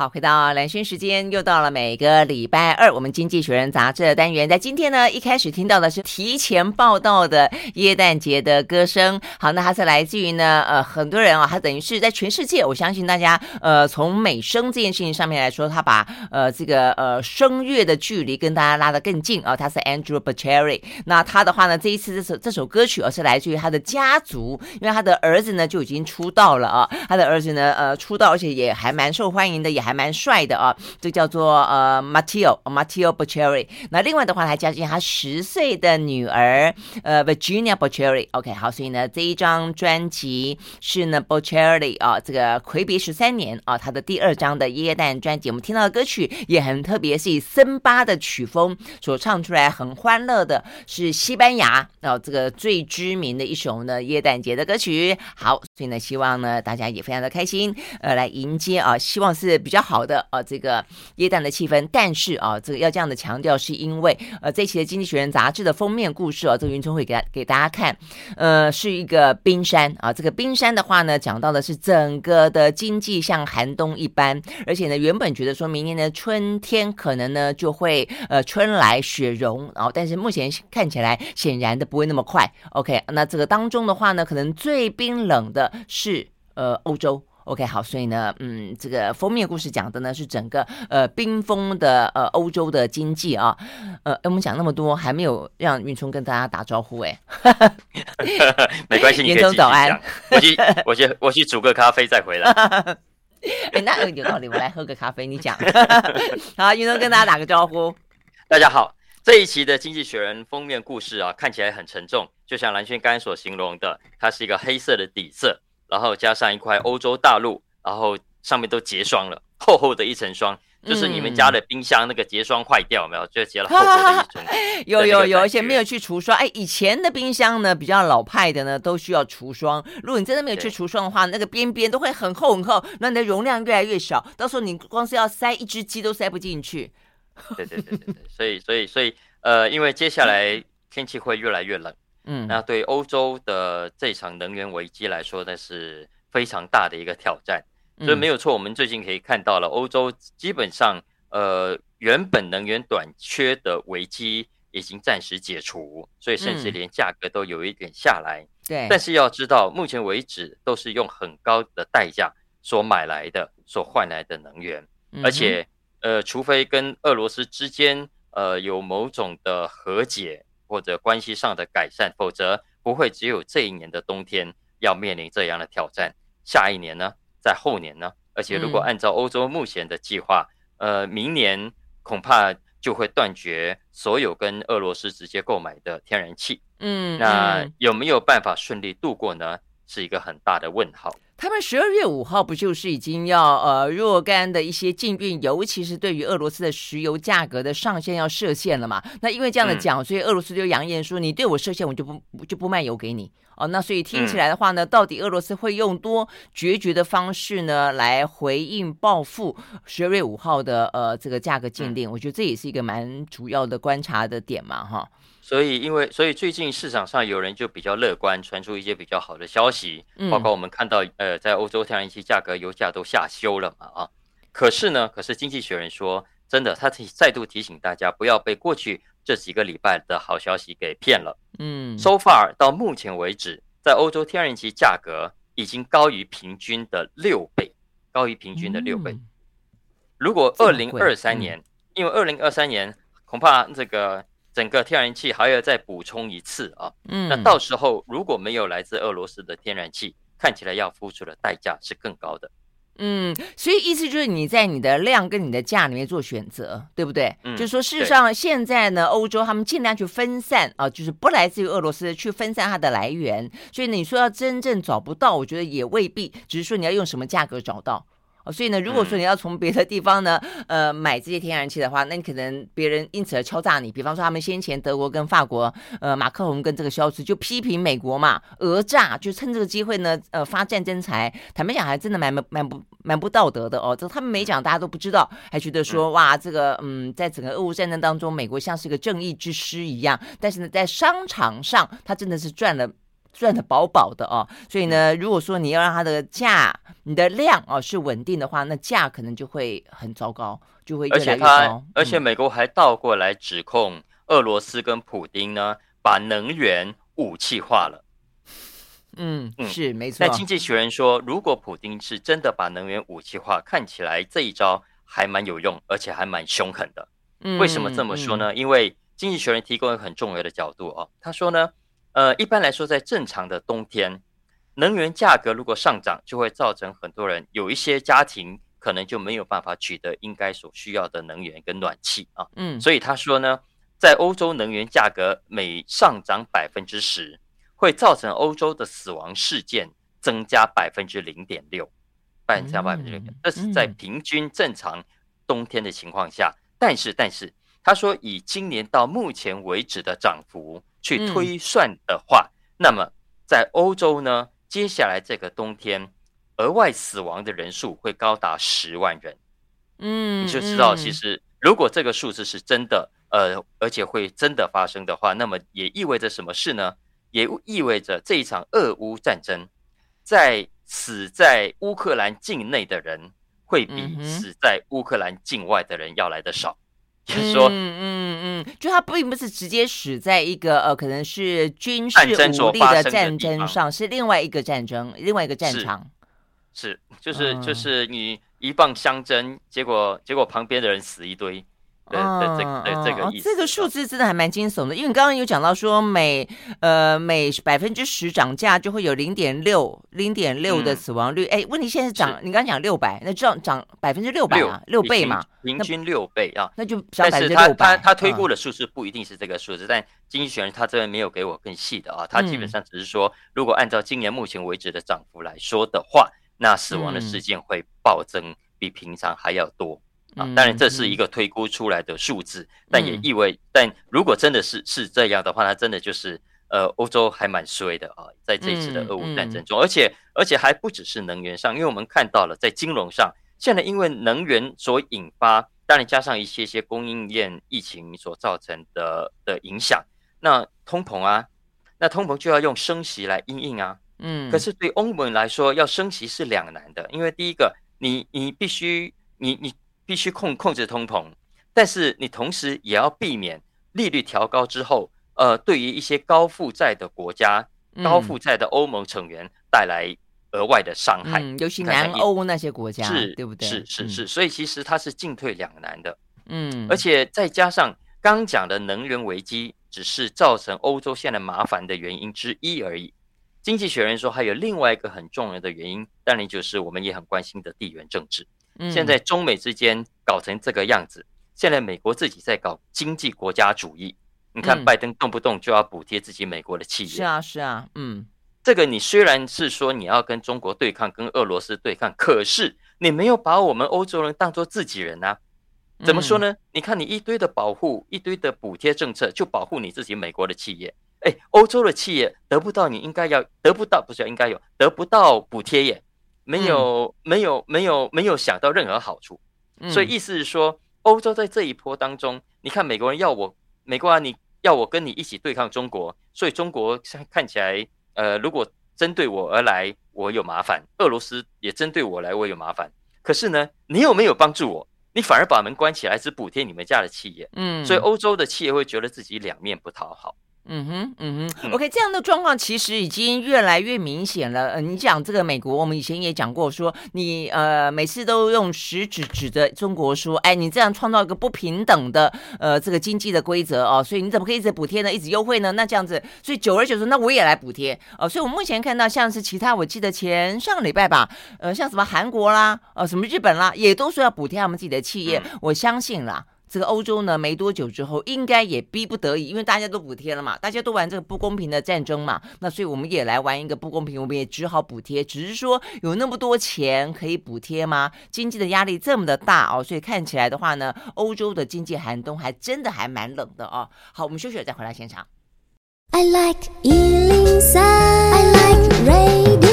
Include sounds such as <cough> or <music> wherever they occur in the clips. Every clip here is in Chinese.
好，回到蓝轩时间，又到了每个礼拜二，我们经济学人杂志的单元。在今天呢，一开始听到的是提前报道的耶诞节的歌声。好，那它是来自于呢，呃，很多人啊，他等于是在全世界，我相信大家，呃，从美声这件事情上面来说，他把呃这个呃声乐的距离跟大家拉得更近啊。他是 Andrew Bocelli，那他的话呢，这一次这首这首歌曲而是来自于他的家族，因为他的儿子呢就已经出道了啊，他的儿子呢，呃，出道而且也还蛮受欢迎的，也还还。蛮帅的啊，这叫做呃 Matteo Matteo Boccheri。那另外的话，还加进他十岁的女儿呃 Virginia Boccheri。OK，好，所以呢这一张专辑是呢 Boccheri 啊，这个魁别十三年啊，他的第二张的耶诞专辑。我们听到的歌曲也很特别，是以森巴的曲风所唱出来，很欢乐的，是西班牙啊这个最知名的一首呢耶诞节的歌曲。好，所以呢希望呢大家也非常的开心，呃，来迎接啊，希望是比较。好的，呃，这个耶诞的气氛，但是啊，这个要这样的强调，是因为呃，这期的《经济学人》杂志的封面故事啊，这个云聪会给给大家看，呃，是一个冰山啊。这个冰山的话呢，讲到的是整个的经济像寒冬一般，而且呢，原本觉得说明年的春天可能呢就会呃春来雪融，然后但是目前看起来显然的不会那么快。OK，那这个当中的话呢，可能最冰冷的是呃欧洲。OK，好，所以呢，嗯，这个封面故事讲的呢是整个呃冰封的呃欧洲的经济啊，呃，我们讲那么多，还没有让云聪跟大家打招呼哎，<laughs> 没关系，你可以继续讲。早安，我去，我去，我去煮个咖啡再回来。<laughs> 哎，那有道理，我来喝个咖啡，你讲。<laughs> 好，云聪跟大家打个招呼。大家好，这一期的《经济学人》封面故事啊，看起来很沉重，就像蓝轩刚才所形容的，它是一个黑色的底色。然后加上一块欧洲大陆，然后上面都结霜了，厚厚的一层霜，就是你们家的冰箱那个结霜坏掉，没有？就结了厚厚的一层。<laughs> 有有有，而且没有去除霜。哎，以前的冰箱呢，比较老派的呢，都需要除霜。如果你真的没有去除霜的话，那个边边都会很厚很厚，那你的容量越来越少，到时候你光是要塞一只鸡都塞不进去。对对对对对，所以所以所以呃，因为接下来天气会越来越冷。嗯，那对欧洲的这场能源危机来说，那是非常大的一个挑战。所以没有错，我们最近可以看到了，欧洲基本上，呃，原本能源短缺的危机已经暂时解除，所以甚至连价格都有一点下来。对，但是要知道，目前为止都是用很高的代价所买来的、所换来的能源，而且，呃，除非跟俄罗斯之间，呃，有某种的和解。或者关系上的改善，否则不会只有这一年的冬天要面临这样的挑战。下一年呢？在后年呢？而且如果按照欧洲目前的计划，嗯、呃，明年恐怕就会断绝所有跟俄罗斯直接购买的天然气。嗯，那有没有办法顺利度过呢？是一个很大的问号。他们十二月五号不就是已经要呃若干的一些禁运，尤其是对于俄罗斯的石油价格的上限要设限了嘛？那因为这样的讲，所以俄罗斯就扬言说，你对我设限，我就不就不卖油给你哦。那所以听起来的话呢，到底俄罗斯会用多决绝的方式呢来回应报复十二月五号的呃这个价格禁令？我觉得这也是一个蛮主要的观察的点嘛，哈。所以，因为所以最近市场上有人就比较乐观，传出一些比较好的消息，包括我们看到，呃，在欧洲天然气价格、油价都下修了嘛，啊，可是呢，可是经济学人说，真的，他提再度提醒大家，不要被过去这几个礼拜的好消息给骗了。嗯，so far 到目前为止，在欧洲天然气价格已经高于平均的六倍，高于平均的六倍。如果二零二三年，因为二零二三年恐怕这个。整个天然气还要再补充一次啊，嗯，那到时候如果没有来自俄罗斯的天然气，看起来要付出的代价是更高的。嗯，所以意思就是你在你的量跟你的价里面做选择，对不对？嗯，就是说事实上现在呢，欧洲他们尽量去分散啊，就是不来自于俄罗斯去分散它的来源。所以你说要真正找不到，我觉得也未必，只是说你要用什么价格找到。所以呢，如果说你要从别的地方呢，呃，买这些天然气的话，那你可能别人因此而敲诈你。比方说，他们先前德国跟法国，呃，马克龙跟这个肖兹就批评美国嘛，讹诈，就趁这个机会呢，呃，发战争财。坦白讲，还真的蛮蛮不蛮不道德的哦。这他们没讲，大家都不知道，还觉得说哇，这个嗯，在整个俄乌战争当中，美国像是一个正义之师一样。但是呢，在商场上，他真的是赚了。赚的饱饱的哦。所以呢，如果说你要让它的价、你的量哦是稳定的话，那价可能就会很糟糕，就会越来越高。而且它，而且美国还倒过来指控俄罗斯跟普丁呢，把能源武器化了。嗯嗯，是没错。那经济学人说，如果普丁是真的把能源武器化，看起来这一招还蛮有用，而且还蛮凶狠的。为什么这么说呢？因为经济学人提供一个很重要的角度哦，他说呢，呃，一般来说，在正常的冬天，能源价格如果上涨，就会造成很多人有一些家庭可能就没有办法取得应该所需要的能源跟暖气啊。嗯，所以他说呢，在欧洲能源价格每上涨百分之十，会造成欧洲的死亡事件增加百分之零点六，百分之百分之这是在平均正常冬天的情况下。但是，但是，他说以今年到目前为止的涨幅去推算的话，那么在欧洲呢，接下来这个冬天额外死亡的人数会高达十万人。嗯，你就知道，其实如果这个数字是真的，呃，而且会真的发生的话，那么也意味着什么事呢？也意味着这一场俄乌战争，在死在乌克兰境内的人会比死在乌克兰境外的人要来的少。嗯、就是说，嗯嗯嗯，就他并不是直接死在一个呃，可能是军事武力的战争上，是另外一个战争，另外一个战场。是，是，就是就是你一棒相争，结果结果旁边的人死一堆。对对，这个对这个意思，这个数字真的还蛮惊悚的，因为你刚刚有讲到说每呃每百分之十涨价就会有零点六零点六的死亡率，哎，问题现在是涨，你刚刚讲六百，那涨涨百分之六百啊，六倍嘛，平均六倍啊，那就但是他他他推估的数字不一定是这个数字，但经济学人他这边没有给我更细的啊，他基本上只是说，如果按照今年目前为止的涨幅来说的话，那死亡的事件会暴增，比平常还要多。啊，当然这是一个推估出来的数字，但也意味，但如果真的是是这样的话，那真的就是呃，欧洲还蛮衰的啊，在这一次的俄乌战争中，而且而且还不只是能源上，因为我们看到了在金融上，现在因为能源所引发，当然加上一些些供应链疫情所造成的的影响，那通膨啊，那通膨就要用升息来因应啊，嗯，可是对欧盟来说，要升息是两难的，因为第一个，你你必须你你。必须控控制通膨，但是你同时也要避免利率调高之后，呃，对于一些高负债的国家、嗯、高负债的欧盟成员带来额外的伤害，嗯、尤其南欧那些国家，是，对不对？是是是，所以其实它是进退两难的。嗯，而且再加上刚讲的能源危机，只是造成欧洲现在麻烦的原因之一而已。经济学人说，还有另外一个很重要的原因，当然就是我们也很关心的地缘政治。现在中美之间搞成这个样子，现在美国自己在搞经济国家主义。你看拜登动不动就要补贴自己美国的企业。是啊，是啊，嗯，这个你虽然是说你要跟中国对抗，跟俄罗斯对抗，可是你没有把我们欧洲人当做自己人啊？怎么说呢？你看你一堆的保护，一堆的补贴政策，就保护你自己美国的企业。哎，欧洲的企业得不到你应该要得不到，不是应该有得不到补贴耶？没有，没有，没有，没有想到任何好处，所以意思是说，欧洲在这一波当中，你看美国人要我，美国啊，你要我跟你一起对抗中国，所以中国看起来，呃，如果针对我而来，我有麻烦；俄罗斯也针对我来，我有麻烦。可是呢，你又没有帮助我？你反而把门关起来，只补贴你们家的企业。嗯，所以欧洲的企业会觉得自己两面不讨好。嗯哼，嗯哼，OK，这样的状况其实已经越来越明显了。呃，你讲这个美国，我们以前也讲过说，说你呃每次都用食指指着中国说，哎，你这样创造一个不平等的呃这个经济的规则哦，所以你怎么可以一直补贴呢？一直优惠呢？那这样子，所以久而久之，那我也来补贴哦。所以我目前看到像是其他，我记得前上个礼拜吧，呃，像什么韩国啦，呃，什么日本啦，也都说要补贴他们自己的企业，我相信啦。这个欧洲呢，没多久之后，应该也逼不得已，因为大家都补贴了嘛，大家都玩这个不公平的战争嘛，那所以我们也来玩一个不公平，我们也只好补贴。只是说有那么多钱可以补贴吗？经济的压力这么的大哦，所以看起来的话呢，欧洲的经济寒冬还真的还蛮冷的哦。好，我们休息了再回来现场。I like 103, I like radio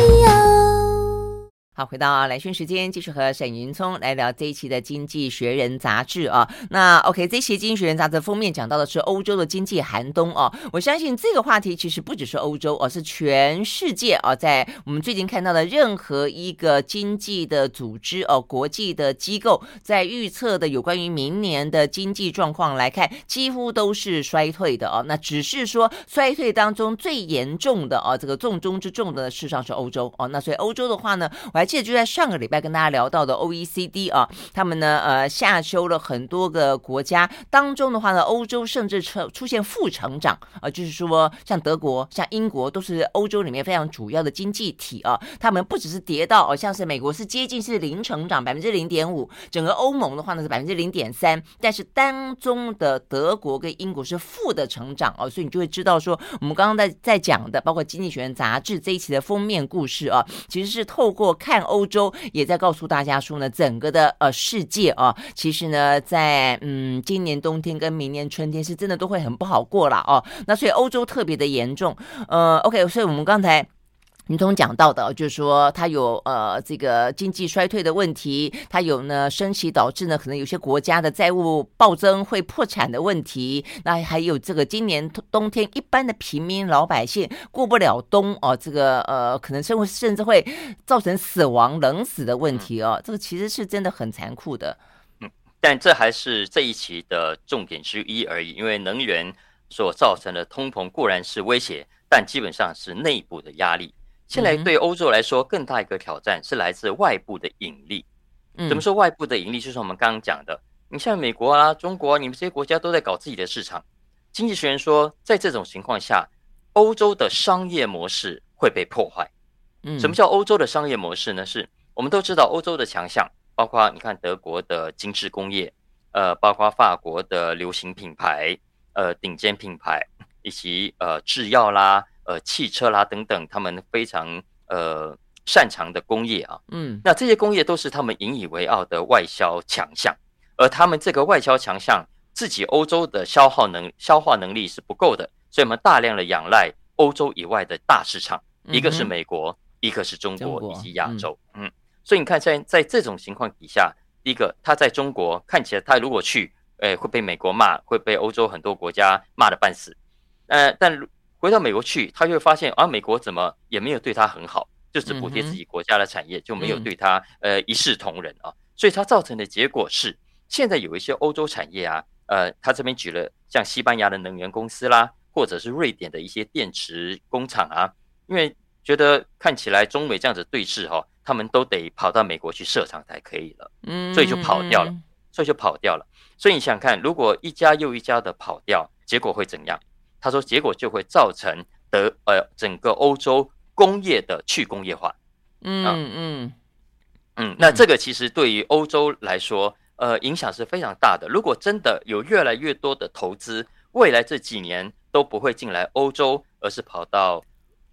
好，回到来讯时间，继续和沈云聪来聊这一期的《经济学人》杂志啊。那 OK，这期《经济学人》杂志封面讲到的是欧洲的经济寒冬哦。我相信这个话题其实不只是欧洲，而是全世界啊。在我们最近看到的任何一个经济的组织哦，国际的机构在预测的有关于明年的经济状况来看，几乎都是衰退的哦。那只是说衰退当中最严重的哦，这个重中之重的事实上是欧洲哦。那所以欧洲的话呢，我还。而且就在上个礼拜跟大家聊到的 OECD 啊，他们呢呃下修了很多个国家当中的话呢，欧洲甚至出出现负成长啊，就是说像德国、像英国都是欧洲里面非常主要的经济体啊，他们不只是跌到哦，像是美国是接近是零成长百分之零点五，整个欧盟的话呢是百分之零点三，但是当中的德国跟英国是负的成长哦，所以你就会知道说我们刚刚在在讲的，包括《经济学人》杂志这一期的封面故事啊，其实是透过看。看欧洲也在告诉大家说呢，整个的呃世界啊，其实呢，在嗯今年冬天跟明年春天是真的都会很不好过了哦。那所以欧洲特别的严重。呃，OK，所以我们刚才。你总讲到的，就是说它有呃这个经济衰退的问题，它有呢升息导致呢可能有些国家的债务暴增会破产的问题，那还有这个今年冬天一般的平民老百姓过不了冬哦，这个呃可能生活甚至会造成死亡冷死的问题哦，这个其实是真的很残酷的。嗯，但这还是这一期的重点之一而已，因为能源所造成的通膨固然是威胁，但基本上是内部的压力。现在对欧洲来说，更大一个挑战是来自外部的引力。怎么说外部的引力？就是我们刚刚讲的，你像美国啊、中国啊，你们这些国家都在搞自己的市场。经济学人说，在这种情况下，欧洲的商业模式会被破坏。什么叫欧洲的商业模式呢？是我们都知道欧洲的强项，包括你看德国的精致工业，呃，包括法国的流行品牌，呃，顶尖品牌，以及呃制药啦。呃，汽车啦等等，他们非常呃擅长的工业啊，嗯，那这些工业都是他们引以为傲的外销强项，而他们这个外销强项，自己欧洲的消耗能消化能力是不够的，所以我们大量的仰赖欧洲以外的大市场，一个是美国，一个是中国以及亚洲，嗯，所以你看在在这种情况底下，第一个他在中国看起来他如果去，诶会被美国骂，会被欧洲很多国家骂的半死，呃，但。回到美国去，他就会发现啊，美国怎么也没有对他很好，就只补贴自己国家的产业，就没有对他呃一视同仁啊。所以它造成的结果是，现在有一些欧洲产业啊，呃，他这边举了像西班牙的能源公司啦，或者是瑞典的一些电池工厂啊，因为觉得看起来中美这样子对峙哈，他们都得跑到美国去设厂才可以了，嗯所以就跑掉了，所以就跑掉了。所以你想想看，如果一家又一家的跑掉，结果会怎样？他说，结果就会造成德呃整个欧洲工业的去工业化。嗯嗯嗯，那这个其实对于欧洲来说，呃，影响是非常大的。如果真的有越来越多的投资，未来这几年都不会进来欧洲，而是跑到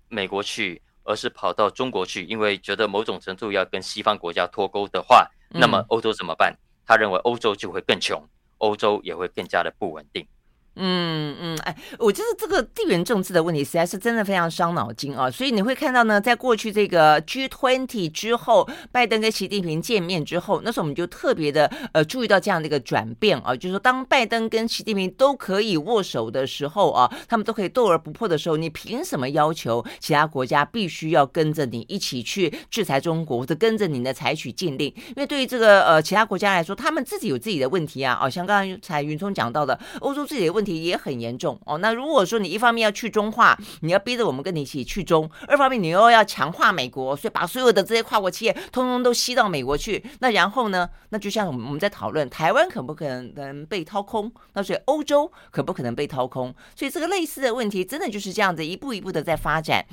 美国去，而是跑到中国去，因为觉得某种程度要跟西方国家脱钩的话，那么欧洲怎么办？他认为欧洲就会更穷，欧洲也会更加的不稳定。嗯嗯，哎，我觉得这个地缘政治的问题实在是真的非常伤脑筋啊！所以你会看到呢，在过去这个 G20 之后，拜登跟习近平见面之后，那时候我们就特别的呃注意到这样的一个转变啊，就是说当拜登跟习近平都可以握手的时候啊，他们都可以斗而不破的时候，你凭什么要求其他国家必须要跟着你一起去制裁中国，或者跟着你的采取禁令？因为对于这个呃其他国家来说，他们自己有自己的问题啊，啊，像刚才云聪讲到的，欧洲自己的问题。问题也很严重哦。那如果说你一方面要去中化，你要逼着我们跟你一起去中；二方面你又要强化美国，所以把所有的这些跨国企业通通都吸到美国去。那然后呢？那就像我们我们在讨论台湾可不可能被掏空？那所以欧洲可不可能被掏空？所以这个类似的问题真的就是这样子一步一步的在发展。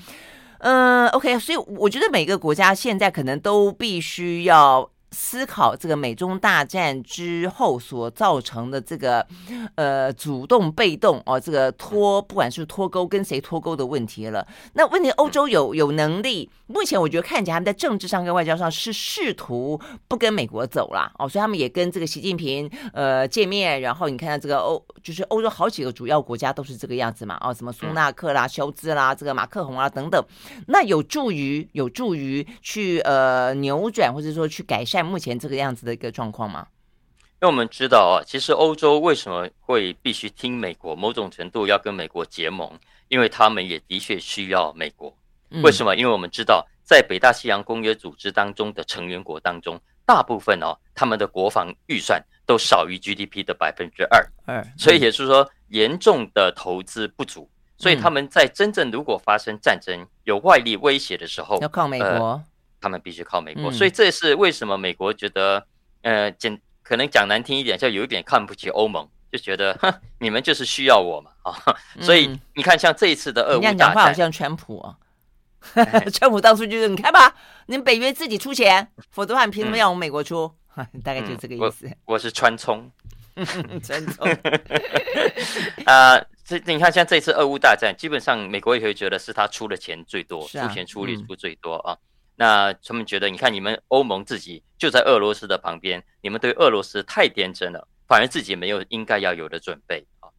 嗯，OK，所以我觉得每个国家现在可能都必须要。思考这个美中大战之后所造成的这个呃主动被动哦，这个脱不管是脱钩跟谁脱钩的问题了。那问题欧洲有有能力？目前我觉得看起来他们在政治上跟外交上是试图不跟美国走了哦，所以他们也跟这个习近平呃见面，然后你看到这个欧就是欧洲好几个主要国家都是这个样子嘛，哦，什么苏纳克啦、肖兹啦、这个马克宏啊等等，那有助于有助于去呃扭转或者说去改善目前这个样子的一个状况吗？因为我们知道啊，其实欧洲为什么会必须听美国，某种程度要跟美国结盟，因为他们也的确需要美国。为什么？因为我们知道，在北大西洋公约组织当中的成员国当中，大部分哦，他们的国防预算都少于 GDP 的百分之二，所以也是说严重的投资不足，所以他们在真正如果发生战争、有外力威胁的时候，要靠美国，他们必须靠美国。所以这是为什么美国觉得，呃，简可能讲难听一点，就有一点看不起欧盟，就觉得哼，<laughs> 你们就是需要我嘛啊，<laughs> 所以你看，像这一次的俄乌大战，讲话好像川普啊。<laughs> 川普当初就是你看吧，你们北约自己出钱，否则的话你凭什么要我们美国出？嗯、大概就是这个意思。嗯、我，我是川葱，川葱。啊，这你看，像这次俄乌大战，基本上美国也会觉得是他出的钱最多，啊、出钱出力出最多啊。嗯、那他们觉得，你看你们欧盟自己就在俄罗斯的旁边，你们对俄罗斯太天真了，反而自己没有应该要有的准备啊。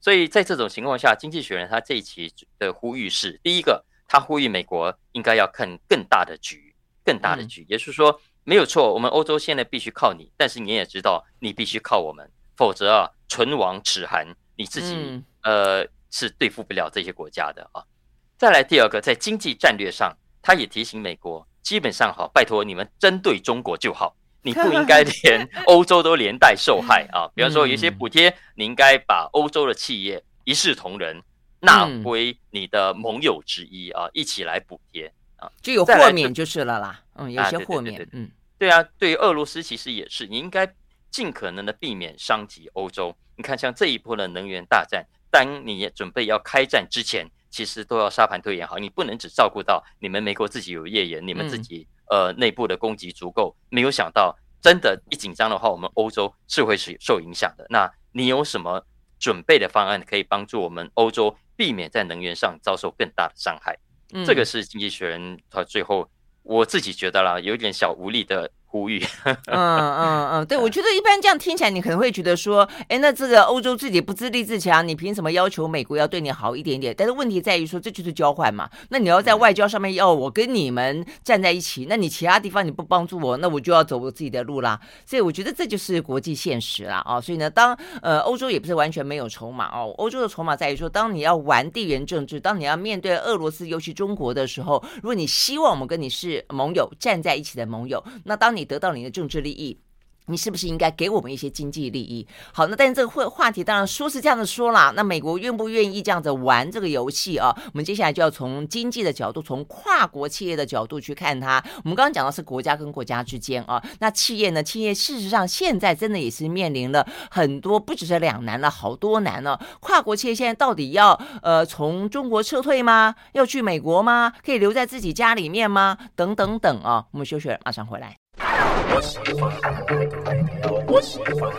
所以在这种情况下，经济学人他这一期的呼吁是第一个。他呼吁美国应该要看更大的局，更大的局，也就是说，没有错，我们欧洲现在必须靠你，但是你也知道，你必须靠我们，否则啊，唇亡齿寒，你自己呃是对付不了这些国家的啊。再来第二个，在经济战略上，他也提醒美国，基本上好，拜托你们针对中国就好，<laughs> 你不应该连欧洲都连带受害啊。<laughs> 比方说，有些补贴，你应该把欧洲的企业一视同仁。纳为你的盟友之一啊，一起来补贴啊，就有豁免就是了啦。嗯，有些豁免。嗯，对啊，对于俄罗斯其实也是，你应该尽可能的避免伤及欧洲。你看，像这一波的能源大战，当你准备要开战之前，其实都要沙盘推演好，你不能只照顾到你们美国自己有页岩，你们自己呃内部的供给足够，没有想到真的，一紧张的话，我们欧洲是会是受影响的。那你有什么准备的方案可以帮助我们欧洲？避免在能源上遭受更大的伤害，嗯、这个是经济学人他最后我自己觉得啦，有点小无力的。呼吁，嗯嗯嗯，对，<laughs> 我觉得一般这样听起来，你可能会觉得说，哎，那这个欧洲自己不自立自强，你凭什么要求美国要对你好一点点？但是问题在于说，这就是交换嘛。那你要在外交上面要我跟你们站在一起，那你其他地方你不帮助我，那我就要走我自己的路啦。所以我觉得这就是国际现实啦啊。所以呢，当呃欧洲也不是完全没有筹码哦，欧洲的筹码在于说，当你要玩地缘政治，当你要面对俄罗斯，尤其中国的时候，如果你希望我们跟你是盟友，站在一起的盟友，那当你你得到你的政治利益，你是不是应该给我们一些经济利益？好，那但是这个话话题当然说是这样子说啦，那美国愿不愿意这样子玩这个游戏啊？我们接下来就要从经济的角度，从跨国企业的角度去看它。我们刚刚讲的是国家跟国家之间啊，那企业呢？企业事实上现在真的也是面临了很多，不只是两难了，好多难了。跨国企业现在到底要呃从中国撤退吗？要去美国吗？可以留在自己家里面吗？等等等啊，我们休息，马上回来。我喜欢，我喜欢。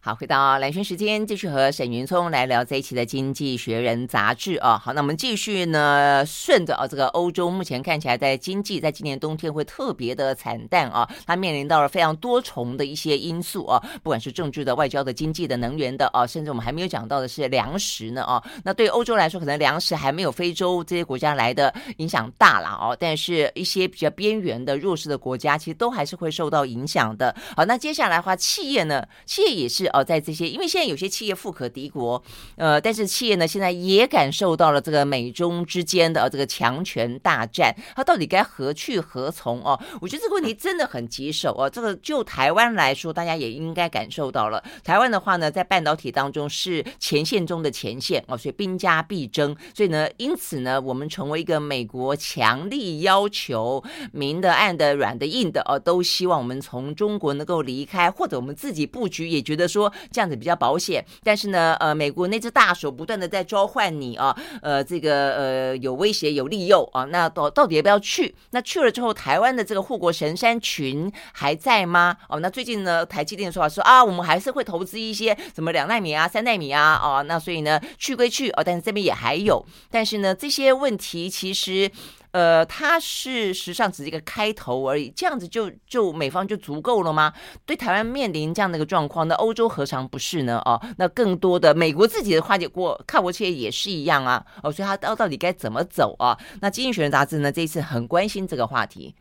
好，回到蓝轩时间，继续和沈云聪来聊这一期的《经济学人》杂志啊。好，那我们继续呢，顺着啊，这个欧洲目前看起来在经济在今年冬天会特别的惨淡啊，它面临到了非常多重的一些因素啊，不管是政治的、外交的、经济的、能源的啊，甚至我们还没有讲到的是粮食呢啊。那对欧洲来说，可能粮食还没有非洲这些国家来的影响大了啊，但是一些比较边缘的弱势的国家，其实都还是会受到影响的。好，那接下来的话，企业呢，企业也是哦。在这些，因为现在有些企业富可敌国，呃，但是企业呢，现在也感受到了这个美中之间的这个强权大战，它到底该何去何从哦？我觉得这个问题真的很棘手哦。这个就台湾来说，大家也应该感受到了。台湾的话呢，在半导体当中是前线中的前线哦，所以兵家必争。所以呢，因此呢，我们成为一个美国强力要求明的、暗的、软的、硬的哦，都希望我们从中国能够离开，或者我们自己布局，也觉得说。说这样子比较保险，但是呢，呃，美国那只大手不断的在召唤你啊，呃，这个呃有威胁有利诱啊，那到到底要不要去？那去了之后，台湾的这个护国神山群还在吗？哦，那最近呢，台积电的说法说啊，我们还是会投资一些什么两奈米啊、三奈米啊，哦，那所以呢，去归去哦，但是这边也还有，但是呢，这些问题其实。呃，它是实际上只是一个开头而已，这样子就就美方就足够了吗？对台湾面临这样的一个状况，那欧洲何尝不是呢？哦，那更多的美国自己的跨国跨国企业也是一样啊。哦，所以它到到底该怎么走啊？那《经济学人》杂志呢，这一次很关心这个话题。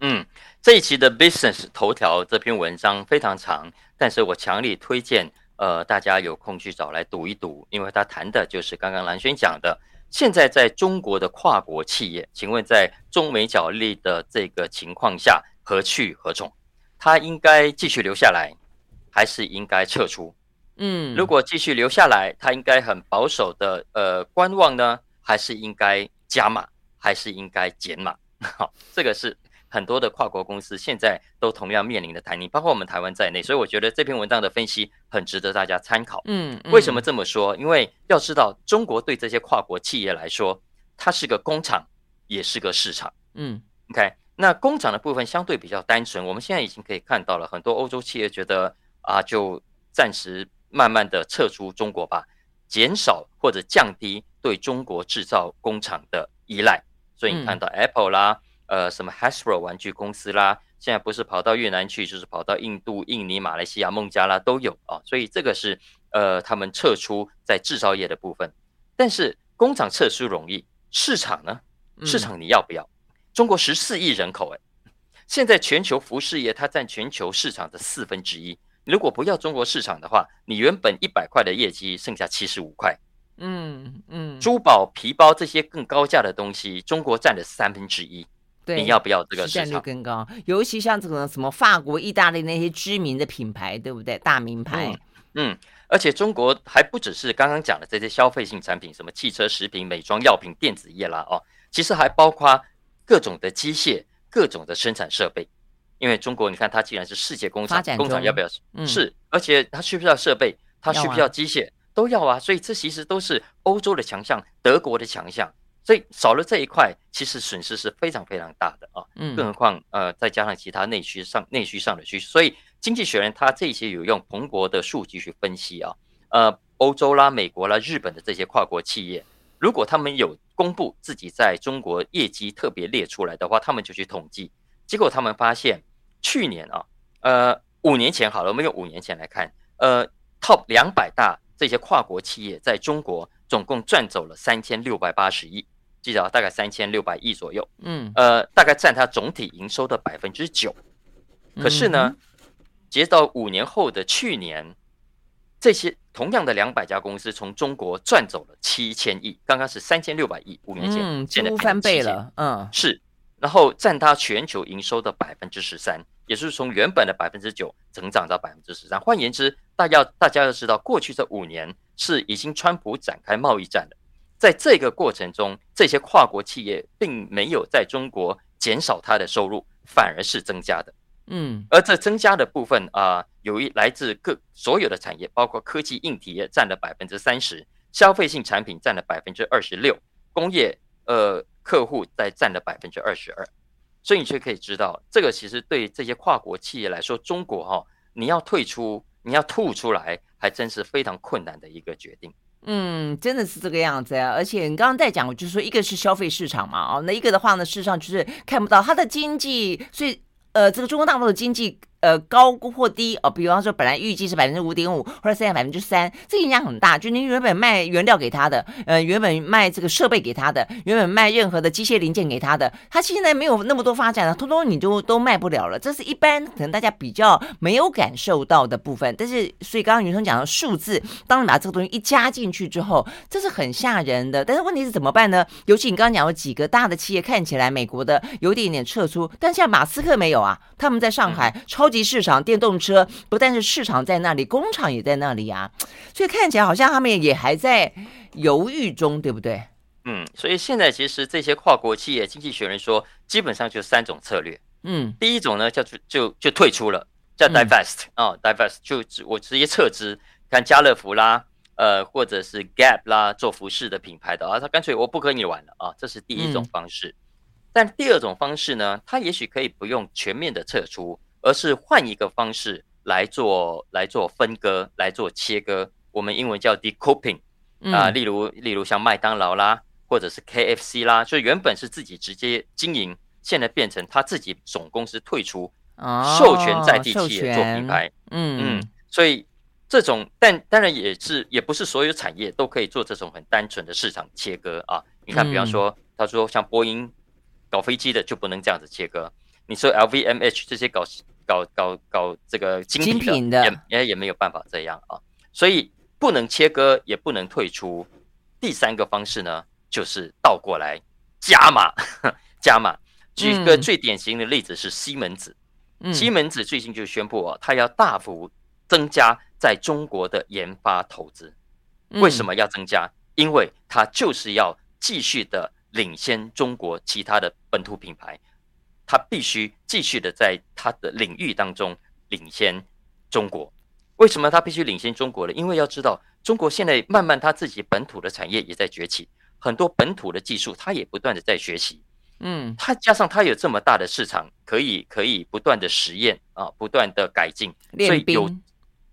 嗯，这一期的 Business 头条这篇文章非常长，但是我强力推荐，呃，大家有空去找来读一读，因为他谈的就是刚刚兰轩讲的。现在在中国的跨国企业，请问在中美角力的这个情况下，何去何从？他应该继续留下来，还是应该撤出？嗯，如果继续留下来，他应该很保守的呃观望呢，还是应该加码，还是应该减码？<laughs> 好，这个是。很多的跨国公司现在都同样面临的谈判，包括我们台湾在内，所以我觉得这篇文章的分析很值得大家参考。嗯，为什么这么说？因为要知道，中国对这些跨国企业来说，它是个工厂，也是个市场。嗯，OK，那工厂的部分相对比较单纯，我们现在已经可以看到了，很多欧洲企业觉得啊，就暂时慢慢的撤出中国吧，减少或者降低对中国制造工厂的依赖。所以你看到 Apple 啦。呃，什么 Hasbro 玩具公司啦，现在不是跑到越南去，就是跑到印度、印尼、马来西亚、孟加拉都有啊，所以这个是呃，他们撤出在制造业的部分。但是工厂撤出容易，市场呢？市场你要不要？嗯、中国十四亿人口，哎，现在全球服饰业它占全球市场的四分之一。如果不要中国市场的话，你原本一百块的业绩剩下七十五块。嗯嗯，珠宝、皮包这些更高价的东西，中国占了三分之一。对，你要不要这个市场？市占率更高，尤其像这个什么法国、意大利那些知名的品牌，对不对？大名牌。嗯，嗯，而且中国还不只是刚刚讲的这些消费性产品，什么汽车、食品、美妆、药品、电子业啦，哦，其实还包括各种的机械、各种的生产设备。因为中国，你看它既然是世界工厂，工厂要不要？嗯、是，而且它需不需要设备？它需不需要机械？要啊、都要啊。所以这其实都是欧洲的强项，德国的强项。所以少了这一块，其实损失是非常非常大的啊。嗯，更何况呃，再加上其他内需上内需上的需求，所以经济学人他这些有用彭博的数据去分析啊，呃，欧洲啦、美国啦、日本的这些跨国企业，如果他们有公布自己在中国业绩特别列出来的话，他们就去统计，结果他们发现去年啊，呃，五年前好了，我们用五年前来看，呃，Top 两百大这些跨国企业在中国总共赚走了三千六百八十亿。记得大概三千六百亿左右，嗯，呃，大概占它总体营收的百分之九。可是呢，截止到五年后的去年，这些同样的两百家公司从中国赚走了七千亿。刚刚是三千六百亿，五年前，嗯，几乎翻倍了，嗯，是。然后占它全球营收的百分之十三，也就是从原本的百分之九增长到百分之十三。换言之，大家大家要知道，过去这五年是已经川普展开贸易战了。在这个过程中，这些跨国企业并没有在中国减少它的收入，反而是增加的。嗯，而这增加的部分啊，由于来自各所有的产业，包括科技硬体业占了百分之三十，消费性产品占了百分之二十六，工业呃客户在占了百分之二十二。所以你却可以知道，这个其实对这些跨国企业来说，中国哈、哦，你要退出，你要吐出来，还真是非常困难的一个决定。嗯，真的是这个样子啊！而且你刚刚在讲，我就说，一个是消费市场嘛，哦，那一个的话呢，事实上就是看不到它的经济，所以呃，这个中国大陆的经济。呃，高或低哦，比方说本来预计是百分之五点五，或者现在百分之三，这个影响很大。就你原本卖原料给他的，呃，原本卖这个设备给他的，原本卖任何的机械零件给他的，他现在没有那么多发展了，通通你就都卖不了了。这是一般可能大家比较没有感受到的部分。但是，所以刚刚云生讲的数字，当你把这个东西一加进去之后，这是很吓人的。但是问题是怎么办呢？尤其你刚刚讲有几个大的企业看起来美国的有点点撤出，但是像马斯克没有啊，他们在上海超级。市场电动车不但是市场在那里，工厂也在那里呀，所以看起来好像他们也还在犹豫中，对不对？嗯，所以现在其实这些跨国企业，经济学人说基本上就三种策略。嗯，第一种呢叫做就就退出了，叫 divest 啊、嗯哦、divest 就我直接撤资，看家乐福啦，呃或者是 Gap 啦做服饰的品牌的啊，他干脆我不跟你玩了啊，这是第一种方式。嗯、但第二种方式呢，他也许可以不用全面的撤出。而是换一个方式来做，来做分割，来做切割。我们英文叫 decoupling 啊，例如例如像麦当劳啦，或者是 KFC 啦，就原本是自己直接经营，现在变成他自己总公司退出，授权在地企业做品牌。嗯嗯，所以这种，但当然也是，也不是所有产业都可以做这种很单纯的市场切割啊。你看，比方说，他说像波音搞飞机的就不能这样子切割。你说 LVMH 这些搞搞搞搞这个精品的，也也也没有办法这样啊。所以不能切割，也不能退出。第三个方式呢，就是倒过来加码，<laughs> 加码。举个最典型的例子是西门子，嗯、西门子最近就宣布啊，它要大幅增加在中国的研发投资。为什么要增加？因为它就是要继续的领先中国其他的本土品牌，他必须继续的在他的领域当中领先中国。为什么他必须领先中国呢？因为要知道，中国现在慢慢他自己本土的产业也在崛起，很多本土的技术他也不断的在学习。嗯，他加上他有这么大的市场，可以可以不断的实验啊，不断的改进，所以有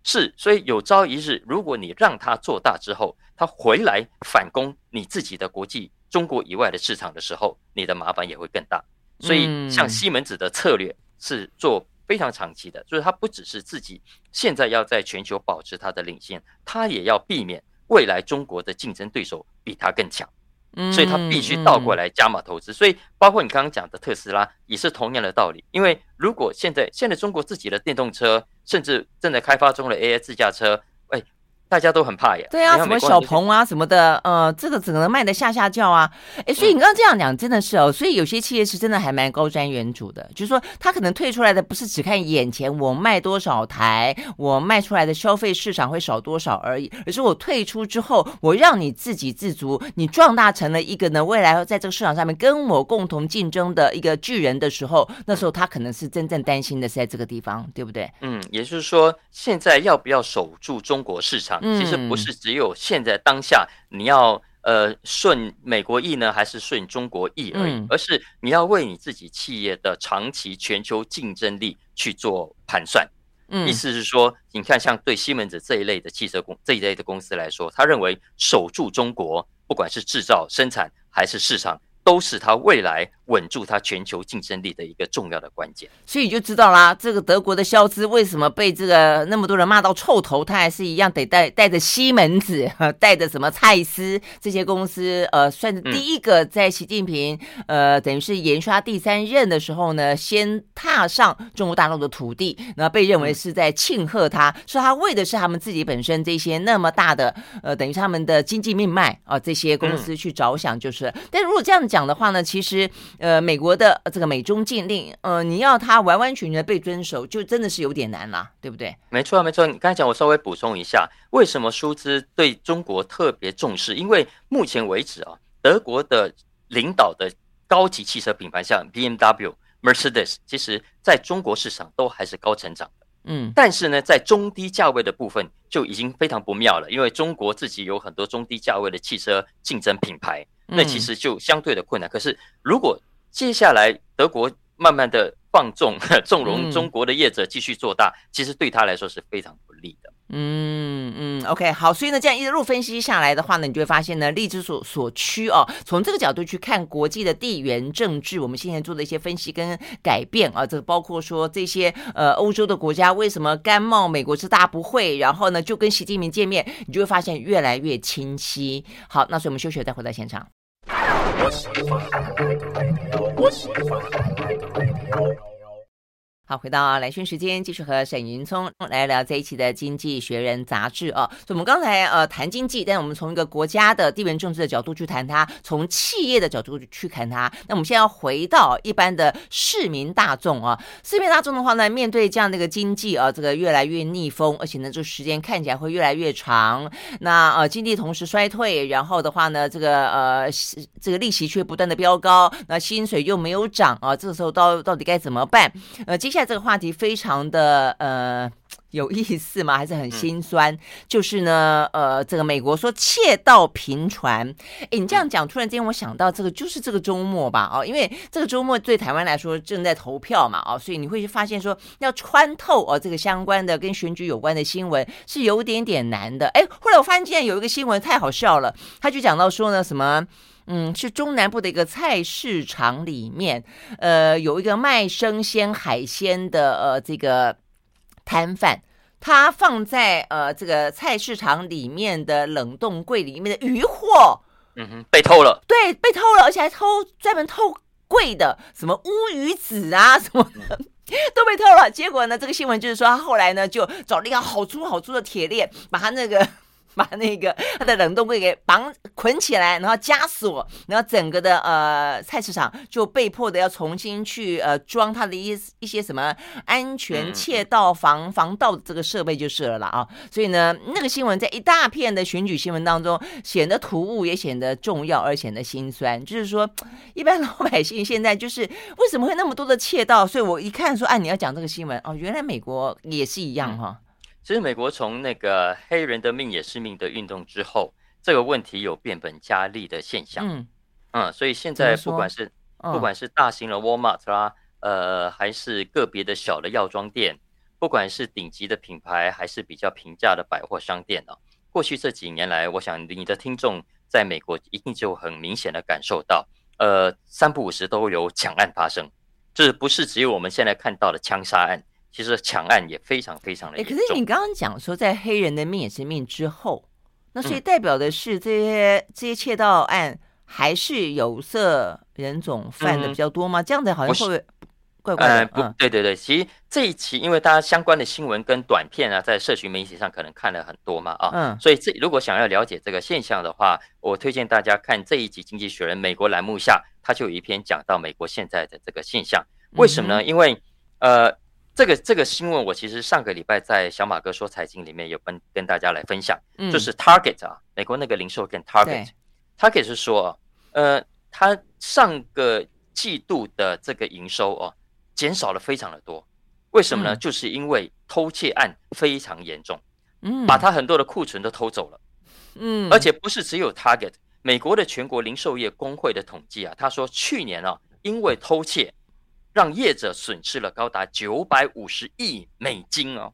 是，所以有朝一日，如果你让他做大之后，他回来反攻你自己的国际中国以外的市场的时候，你的麻烦也会更大。所以像西门子的策略是做。非常长期的，就是它不只是自己现在要在全球保持它的领先，它也要避免未来中国的竞争对手比它更强，所以它必须倒过来加码投资。所以包括你刚刚讲的特斯拉也是同样的道理，因为如果现在现在中国自己的电动车，甚至正在开发中的 AI 自驾车。大家都很怕呀，对啊，什么小鹏啊什么的，呃，这个只能卖的下下叫啊，哎，所以你刚刚这样讲真的是哦，所以有些企业是真的还蛮高瞻远瞩的，就是说他可能退出来的不是只看眼前我卖多少台，我卖出来的消费市场会少多少而已，而是我退出之后，我让你自给自足，你壮大成了一个呢，未来在这个市场上面跟我共同竞争的一个巨人的时候，那时候他可能是真正担心的是在这个地方，对不对？嗯，也就是说，现在要不要守住中国市场？其实不是只有现在当下你要呃顺美国意呢，还是顺中国意而已，而是你要为你自己企业的长期全球竞争力去做盘算。意思是说，你看像对西门子这一类的汽车公这一类的公司来说，他认为守住中国，不管是制造、生产还是市场。都是他未来稳住他全球竞争力的一个重要的关键，所以你就知道啦，这个德国的肖兹为什么被这个那么多人骂到臭头，他还是一样得带带着西门子，<laughs> 带着什么蔡司这些公司，呃，算是第一个在习近平呃等于是延刷第三任的时候呢，先踏上中国大陆的土地，那被认为是在庆贺他，说他为的是他们自己本身这些那么大的呃等于他们的经济命脉啊，这些公司去着想，就是，但如果这样。讲的话呢，其实呃，美国的这个美中禁令，呃，你要它完完全全的被遵守，就真的是有点难了，对不对？没错，没错。你刚才讲，我稍微补充一下，为什么舒兹对中国特别重视？因为目前为止啊，德国的领导的高级汽车品牌，像 BMW、Mercedes，其实在中国市场都还是高成长的。嗯，但是呢，在中低价位的部分就已经非常不妙了，因为中国自己有很多中低价位的汽车竞争品牌。那其实就相对的困难。可是，如果接下来德国慢慢的放纵、<laughs> 纵容中国的业者继续做大，其实对他来说是非常不利的。嗯嗯，OK，好。所以呢，这样一路分析下来的话呢，你就会发现呢，力之所所趋哦，从这个角度去看国际的地缘政治，我们现在做的一些分析跟改变啊，这个包括说这些呃欧洲的国家为什么甘冒美国之大不讳，然后呢就跟习近平见面，你就会发现越来越清晰。好，那所以我们休息再回到现场。我喜欢，我喜欢。好，回到来讯时间，继续和沈云聪来聊这一期的《经济学人》杂志啊。所以，我们刚才呃谈经济，但我们从一个国家的地缘政治的角度去谈它，从企业的角度去看它。那我们现在要回到一般的市民大众啊，市民大众的话呢，面对这样的一个经济啊，这个越来越逆风，而且呢，这时间看起来会越来越长。那呃，经济同时衰退，然后的话呢，这个呃，这个利息却不断的飙高，那薪水又没有涨啊，这个时候到到底该怎么办？呃，接。现在这个话题非常的呃有意思嘛，还是很心酸。就是呢，呃，这个美国说窃盗频传，哎，你这样讲，突然间我想到这个就是这个周末吧，哦，因为这个周末对台湾来说正在投票嘛，哦，所以你会发现说要穿透哦这个相关的跟选举有关的新闻是有点点难的。哎，后来我发现今天有一个新闻太好笑了，他就讲到说呢什么。嗯，是中南部的一个菜市场里面，呃，有一个卖生鲜海鲜的呃这个摊贩，他放在呃这个菜市场里面的冷冻柜里面的鱼货，嗯哼，被偷了，对，被偷了，而且还偷专门偷贵的，什么乌鱼子啊什么的。<laughs> 嗯都被偷了，结果呢？这个新闻就是说，他后来呢就找了一个好粗好粗的铁链，把他那个。<laughs> 把那个他的冷冻柜给绑捆起来，然后枷锁，然后整个的呃菜市场就被迫的要重新去呃装它的一些一些什么安全窃盗防防盗这个设备就是了啦啊，所以呢那个新闻在一大片的选举新闻当中显得突兀，也显得重要，而显得心酸。就是说一般老百姓现在就是为什么会那么多的窃盗？所以我一看说，哎，你要讲这个新闻哦，原来美国也是一样哈。其实美国从那个黑人的命也是命的运动之后，这个问题有变本加厉的现象。嗯，嗯，所以现在不管是、嗯、不管是大型的 Walmart 啦，呃，还是个别的小的药妆店，不管是顶级的品牌，还是比较平价的百货商店呢、啊，过去这几年来，我想你的听众在美国一定就很明显的感受到，呃，三不五时都有 <laughs> 抢案发生，这不是只有我们现在看到的枪杀案。其实抢案也非常非常的严重。可是你刚刚讲说，在黑人的命也是命之后，那所以代表的是这些、嗯、这些窃盗案还是有色人种犯的比较多吗？嗯、这样子好像会不会怪怪的？呃、不，对对对，其实这一期因为大家相关的新闻跟短片啊，在社群媒体上可能看了很多嘛啊，嗯，所以这如果想要了解这个现象的话，我推荐大家看这一集《经济学人》美国栏目下，它就有一篇讲到美国现在的这个现象。为什么呢？嗯、因为呃。这个这个新闻，我其实上个礼拜在小马哥说财经里面有跟跟大家来分享，嗯、就是 Target 啊，美国那个零售店 Target，Target 是说，呃，它上个季度的这个营收哦，减少了非常的多，为什么呢？嗯、就是因为偷窃案非常严重，嗯，把它很多的库存都偷走了，嗯，而且不是只有 Target，美国的全国零售业工会的统计啊，他说去年啊，因为偷窃。让业者损失了高达九百五十亿美金哦！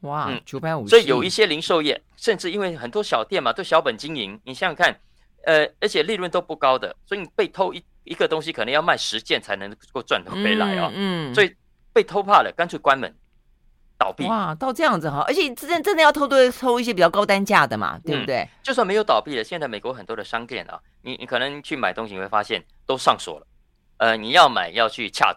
哇，九百五十！所以有一些零售业，甚至因为很多小店嘛，都小本经营，你想想看，呃，而且利润都不高的，所以你被偷一一个东西，可能要卖十件才能够赚回来哦。嗯，所以被偷怕了，干脆关门倒闭。哇，到这样子哈！而且真真的要偷都偷一些比较高单价的嘛，对不对？嗯，就算没有倒闭了，现在美国很多的商店啊，你你可能去买东西，你会发现都上锁了。呃，你要买要去洽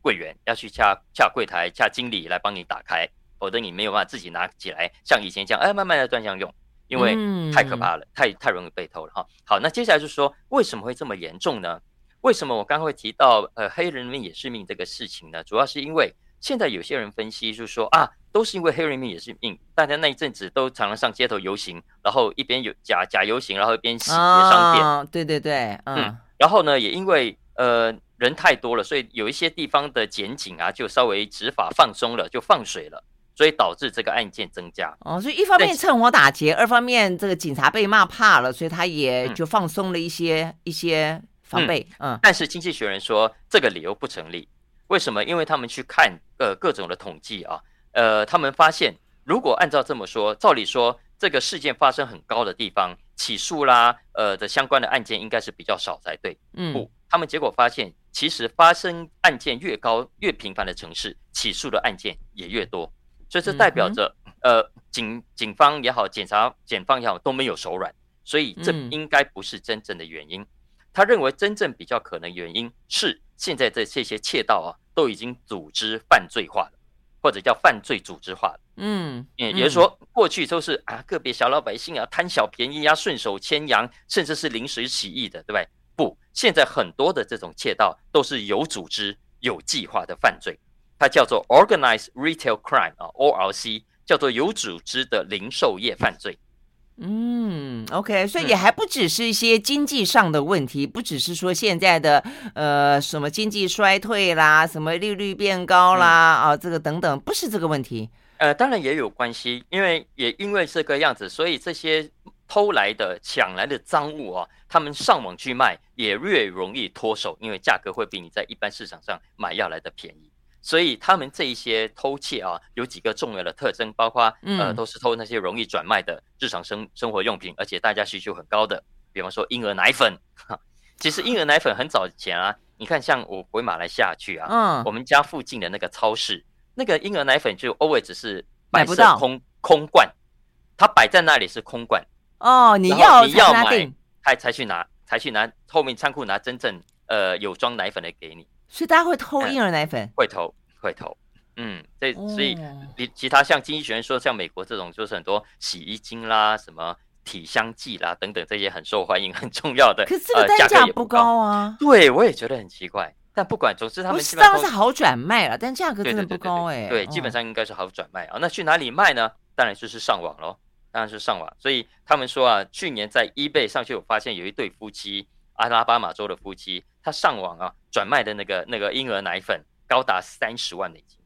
柜员，要去洽洽柜台，洽经理来帮你打开，否则你没有办法自己拿起来，像以前这样，哎，慢慢的转向用，因为太可怕了，嗯、太太容易被偷了哈。好，那接下来就是说，为什么会这么严重呢？为什么我刚刚会提到呃黑人命也是命这个事情呢？主要是因为现在有些人分析就是说啊，都是因为黑人命也是命，大家那一阵子都常常上街头游行，然后一边有假假游行，然后一边洗劫商店，哦，对对对，嗯，嗯，然后呢，也因为呃。人太多了，所以有一些地方的检警啊，就稍微执法放松了，就放水了，所以导致这个案件增加。哦，所以一方面趁火打劫，二方面这个警察被骂怕了，所以他也就放松了一些、嗯、一些防备。嗯，但是经济学人说这个理由不成立，为什么？因为他们去看呃各种的统计啊，呃，他们发现如果按照这么说，照理说这个事件发生很高的地方，起诉啦，呃的相关的案件应该是比较少才对。嗯，不，他们结果发现。其实发生案件越高、越频繁的城市，起诉的案件也越多，所以这代表着，嗯、呃，警警方也好，检察检方也好，都没有手软，所以这应该不是真正的原因。嗯、他认为真正比较可能原因是，现在的这些窃盗啊，都已经组织犯罪化了，或者叫犯罪组织化了。嗯，也就是说，过去都是啊个别小老百姓啊贪小便宜啊，顺手牵羊，甚至是临时起意的，对不对？不，现在很多的这种窃盗都是有组织、有计划的犯罪，它叫做 Organized Retail Crime 啊，ORC，叫做有组织的零售业犯罪。嗯，OK，所以也还不只是一些经济上的问题，不只是说现在的呃什么经济衰退啦，什么利率变高啦、嗯、啊，这个等等，不是这个问题。呃，当然也有关系，因为也因为这个样子，所以这些。偷来的、抢来的赃物啊，他们上网去卖也越容易脱手，因为价格会比你在一般市场上买要来的便宜。所以他们这一些偷窃啊，有几个重要的特征，包括呃，都是偷那些容易转卖的日常生生活用品，而且大家需求很高的。比方说婴儿奶粉。<laughs> 其实婴儿奶粉很早以前啊，你看像我回马来西亚去啊，嗯，我们家附近的那个超市，那个婴儿奶粉就 always 是白色空空罐，它摆在那里是空罐。哦，你要你要买，才才去拿，才去拿后面仓库拿真正呃有装奶粉的给你。所以大家会偷婴儿奶粉？会偷，会偷。嗯，这所以比其他像经济学人说，像美国这种就是很多洗衣精啦、什么体香剂啦等等这些很受欢迎、很重要的，可是这个单价不高啊。对，我也觉得很奇怪。但不管，总之他们当然是好转卖了，但价格真的不高哎。对，基本上应该是好转卖啊。那去哪里卖呢？当然就是上网喽。当然是上网，所以他们说啊，去年在 eBay 上就有发现有一对夫妻，阿拉巴马州的夫妻，他上网啊转卖的那个那个婴儿奶粉高达三十万美金，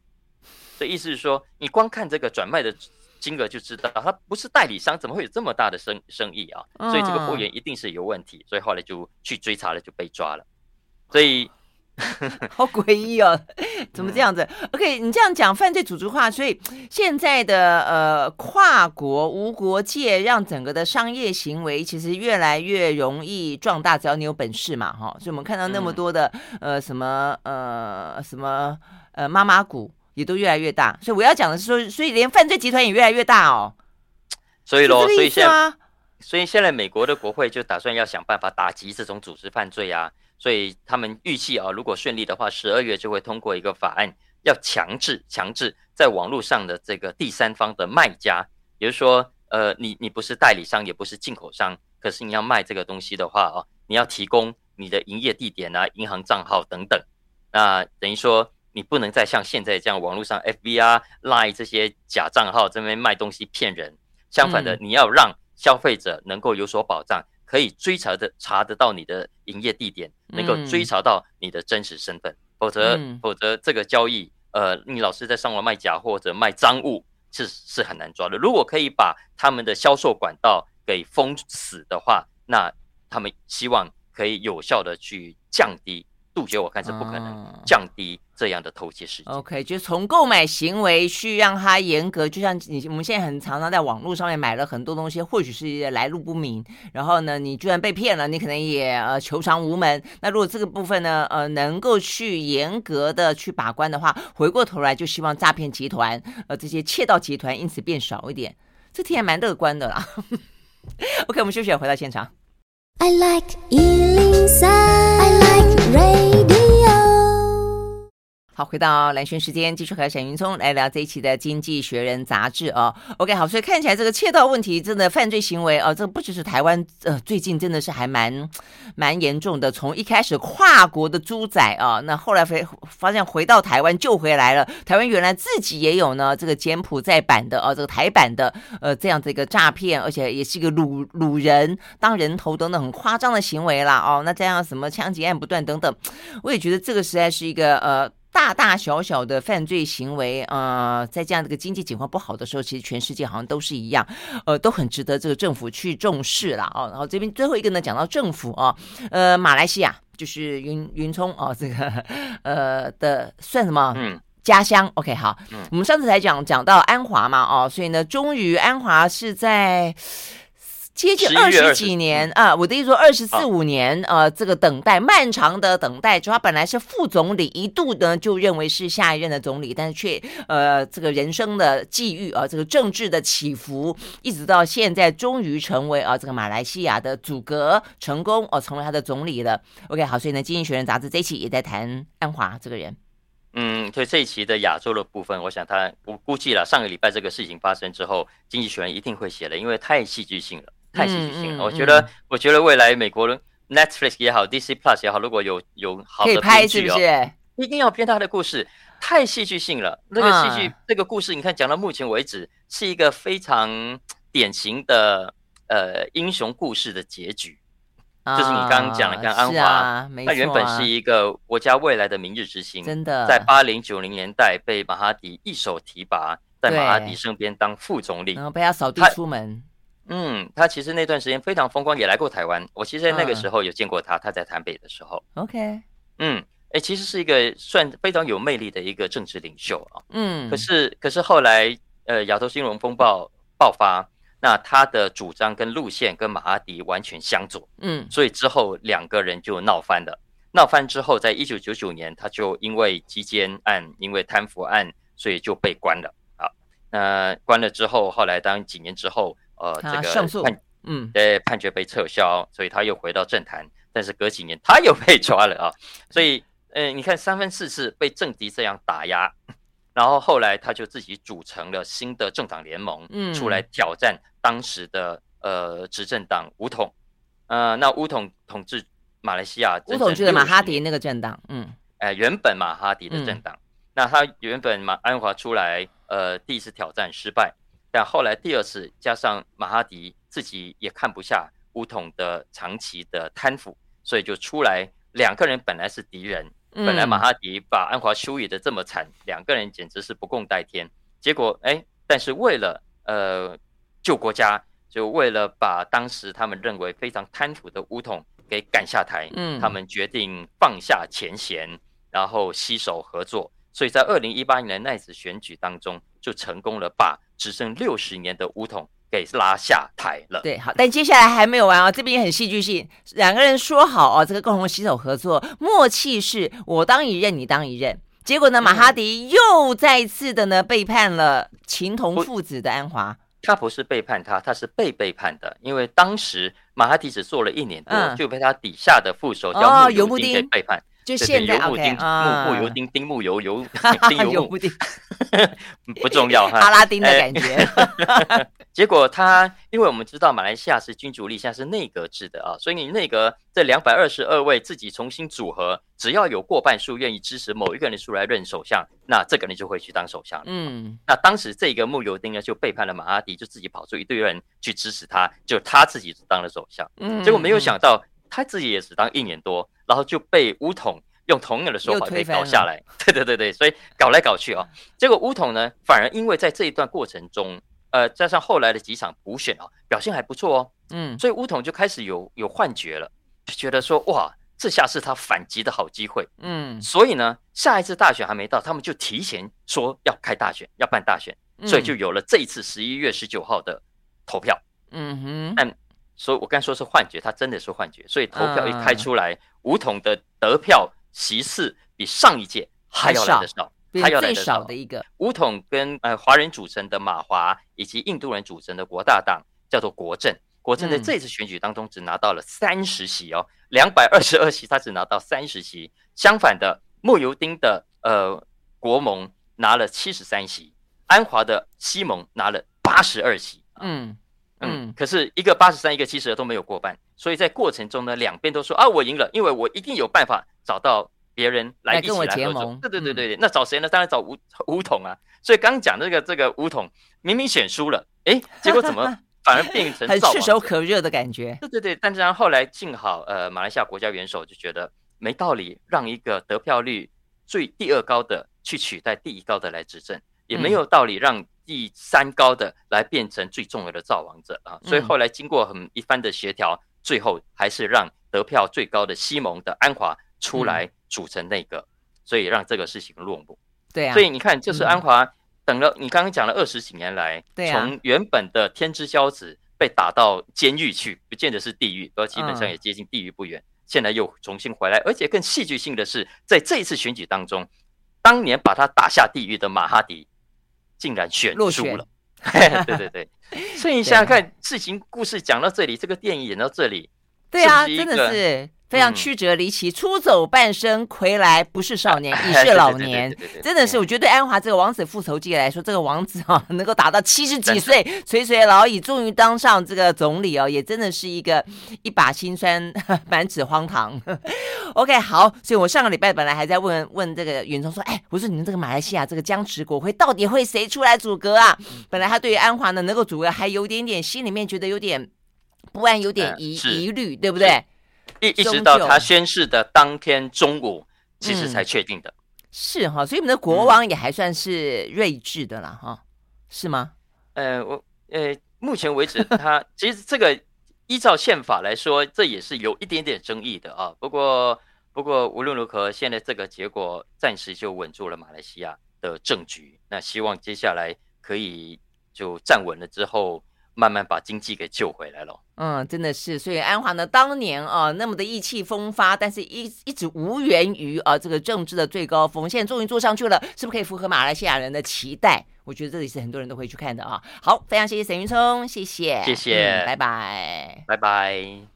所以意思是说，你光看这个转卖的金额就知道，他不是代理商，怎么会有这么大的生生意啊？所以这个货源一定是有问题，所以后来就去追查了，就被抓了，所以。<laughs> 好诡异哦，<laughs> 怎么这样子，嗯？OK，你这样讲犯罪组织化，所以现在的呃跨国无国界，让整个的商业行为其实越来越容易壮大，只要你有本事嘛，哈。所以我们看到那么多的呃什么呃什么呃妈妈股也都越来越大，所以我要讲的是说，所以连犯罪集团也越来越大哦。所以喽，所以现在，所以现在美国的国会就打算要想办法打击这种组织犯罪啊。所以他们预计啊，如果顺利的话，十二月就会通过一个法案，要强制强制在网络上的这个第三方的卖家，也就是说，呃，你你不是代理商，也不是进口商，可是你要卖这个东西的话啊，你要提供你的营业地点啊、银行账号等等。那等于说，你不能再像现在这样网络上 FB 啊、Line 这些假账号这边卖东西骗人。相反的，你要让消费者能够有所保障。可以追查的查得到你的营业地点，能够追查到你的真实身份，嗯、否则、嗯、否则这个交易，呃，你老是在上网卖假货或者卖赃物，是是很难抓的。如果可以把他们的销售管道给封死的话，那他们希望可以有效的去降低。杜绝，我看是不可能降低这样的偷窃事件。OK，就从购买行为去让它严格，就像你我们现在很常常在网络上面买了很多东西，或许是来路不明，然后呢，你居然被骗了，你可能也呃求偿无门。那如果这个部分呢，呃，能够去严格的去把关的话，回过头来就希望诈骗集团呃这些窃盗集团因此变少一点，这听还蛮乐观的啦。OK，我们休息，回到现场。I like 103, I like radio. 好，回到蓝轩时间，继续和沈云聪来聊这一期的《经济学人》杂志哦。OK，好，所以看起来这个窃盗问题真的犯罪行为哦，这不只是台湾，呃，最近真的是还蛮蛮严重的。从一开始跨国的猪仔啊，那后来回发现回到台湾救回来了。台湾原来自己也有呢，这个柬埔寨版的哦，这个台版的呃这样这个诈骗，而且也是一个掳掳人当人头等等很夸张的行为啦哦。那这样什么枪击案不断等等，我也觉得这个实在是一个呃。大大小小的犯罪行为，呃，在这样的一个经济情况不好的时候，其实全世界好像都是一样，呃，都很值得这个政府去重视了哦。然后这边最后一个呢，讲到政府啊，呃，马来西亚就是云云聪哦，这个 <laughs> 呃的算什么？嗯，家乡。OK，好，嗯，我们上次才讲讲到安华嘛，哦，所以呢，终于安华是在。接近二十几年啊，我的意思说二十四五年，呃，这个等待漫长的等待，就他本来是副总理，一度呢就认为是下一任的总理，但是却呃这个人生的际遇啊，这个政治的起伏，一直到现在终于成为啊这个马来西亚的阻隔成功哦，成为他的总理了。OK，好，所以呢，《经济学人》杂志这一期也在谈安华这个人。嗯，所以这一期的亚洲的部分，我想他我估计了，上个礼拜这个事情发生之后，《经济学人》一定会写的，因为太戏剧性了。太戏剧性了，我觉得，我觉得未来美国的 Netflix 也好，DC Plus 也好，如果有有好的编剧哦，一定要编他的故事，太戏剧性了。那个戏剧，这个故事，你看讲到目前为止，是一个非常典型的呃英雄故事的结局，就是你刚刚讲的，跟安华，他原本是一个国家未来的明日之星，真的，在八零九零年代被马哈迪一手提拔，在马哈迪身边当副总理，然后被他扫地出门。嗯，他其实那段时间非常风光，也来过台湾。我其实在那个时候有见过他，嗯、他在台北的时候。OK，嗯，哎，其实是一个算非常有魅力的一个政治领袖啊。嗯，可是可是后来，呃，亚洲金融风暴爆发，那他的主张跟路线跟马哈迪完全相左，嗯，所以之后两个人就闹翻了。闹翻之后，在一九九九年，他就因为基奸案、因为贪腐案，所以就被关了。啊，那关了之后，后来当几年之后，呃，这个胜诉，嗯，对，判决被撤销，所以他又回到政坛。但是隔几年他又被抓了啊，所以，嗯，你看三分四次被政敌这样打压。然后后来他就自己组成了新的政党联盟，嗯，出来挑战当时的呃执政党巫统，呃，那巫统统治马来西亚，巫统就是马哈迪那个政党，嗯，哎，原本马哈迪的政党，嗯、那他原本马安华出来，呃，第一次挑战失败，但后来第二次加上马哈迪自己也看不下巫统的长期的贪腐，所以就出来，两个人本来是敌人。本来马哈迪把安华羞辱的这么惨，两个人简直是不共戴天。结果哎，但是为了呃救国家，就为了把当时他们认为非常贪腐的巫统给赶下台，嗯，他们决定放下前嫌，然后携手合作。所以在二零一八年的那次选举当中，就成功了把只剩六十年的巫统。给拉下台了。对，好，但接下来还没有完哦，这边也很戏剧性。两个人说好哦，这个共同携手合作，默契是我当一任，你当一任。结果呢，马哈迪又再次的呢背叛了情同父子的安华。他不是背叛他，他是被背叛的，因为当时马哈迪只做了一年多，嗯、就被他底下的副手叫慕尤丁给背叛。就现在木丁木木油丁丁木油油丁油木丁，不重要 <laughs> 哈。阿拉丁的感觉。<laughs> 结果他，因为我们知道马来西亚是君主立宪，是内阁制的啊，所以你内阁这两百二十二位自己重新组合，只要有过半数愿意支持某一个人出来任首相，那这个人就会去当首相。嗯，那当时这个木油丁呢就背叛了马哈迪，就自己跑出一堆人去支持他，就他自己当了首相。嗯，结果没有想到。他自己也只当一年多，然后就被巫统用同样的手法被搞下来。<laughs> 对对对对，所以搞来搞去啊、哦，结果巫统呢，反而因为在这一段过程中，呃，加上后来的几场补选啊、哦，表现还不错哦。嗯，所以巫统就开始有有幻觉了，就觉得说哇，这下是他反击的好机会。嗯，所以呢，下一次大选还没到，他们就提前说要开大选，要办大选，所以就有了这一次十一月十九号的投票。嗯哼，但。所以，我刚才说是幻觉，他真的是幻觉。所以投票一开出来，巫统的得票席次比上一届还要来得少，还要来得少的一个。吴统跟呃华人组成的马华以及印度人组成的国大党叫做国政，国政在这次选举当中只拿到了三十席哦，两百二十二席他只拿到三十席。相反的，慕尤丁的呃国盟拿了七十三席，安华的西盟拿了八十二席。嗯。嗯，可是一个八十三，一个七十二都没有过半，所以在过程中呢，两边都说啊，我赢了，因为我一定有办法找到别人来一起来合作。对对对对对，那找谁呢？当然找吴吴统啊。所以刚讲这个这个吴统明明选输了，哎，结果怎么 <laughs> 反而变成很炙手可热的感觉？对对对，但是然后来幸好呃，马来西亚国家元首就觉得没道理让一个得票率最第二高的去取代第一高的来执政，也没有道理让。第三高的来变成最重要的造王者啊，所以后来经过很一番的协调，最后还是让得票最高的西蒙的安华出来组成内阁，所以让这个事情落幕。对啊，所以你看，就是安华等了你刚刚讲了二十几年来，从原本的天之骄子被打到监狱去，不见得是地狱，而基本上也接近地狱不远，现在又重新回来，而且更戏剧性的是，在这一次选举当中，当年把他打下地狱的马哈迪。竟然选输了，对对对，所以你想想看，事情故事讲到这里，这个电影演到这里，对啊，真的是。非常曲折离奇，出走半生，回来不是少年，<laughs> 已是老年。真的是，我觉得对安华这个王子复仇记来说，这个王子啊，能够达到七十几岁，<laughs> 垂垂老矣，终于当上这个总理哦，也真的是一个一把辛酸，<laughs> 满纸荒唐。OK，好，所以我上个礼拜本来还在问问这个远聪说，哎，我说你们这个马来西亚这个僵持国会到底会谁出来组阁啊？本来他对于安华呢能够组阁还有点点心里面觉得有点不安，有点疑疑虑，对不对？一一直到他宣誓的当天中午，其实才确定的。嗯、是哈，所以我们的国王也还算是睿智的了哈，嗯、是吗？呃，我呃，目前为止他，他 <laughs> 其实这个依照宪法来说，这也是有一点点争议的啊。不过，不过无论如何，现在这个结果暂时就稳住了马来西亚的政局。那希望接下来可以就站稳了之后。慢慢把经济给救回来了。嗯，真的是，所以安华呢，当年啊那么的意气风发，但是一一直无缘于啊这个政治的最高峰，现在终于坐上去了，是不是可以符合马来西亚人的期待？我觉得这里是很多人都会去看的啊。好，非常谢谢沈云聪，谢谢，谢谢，嗯，拜拜，拜拜。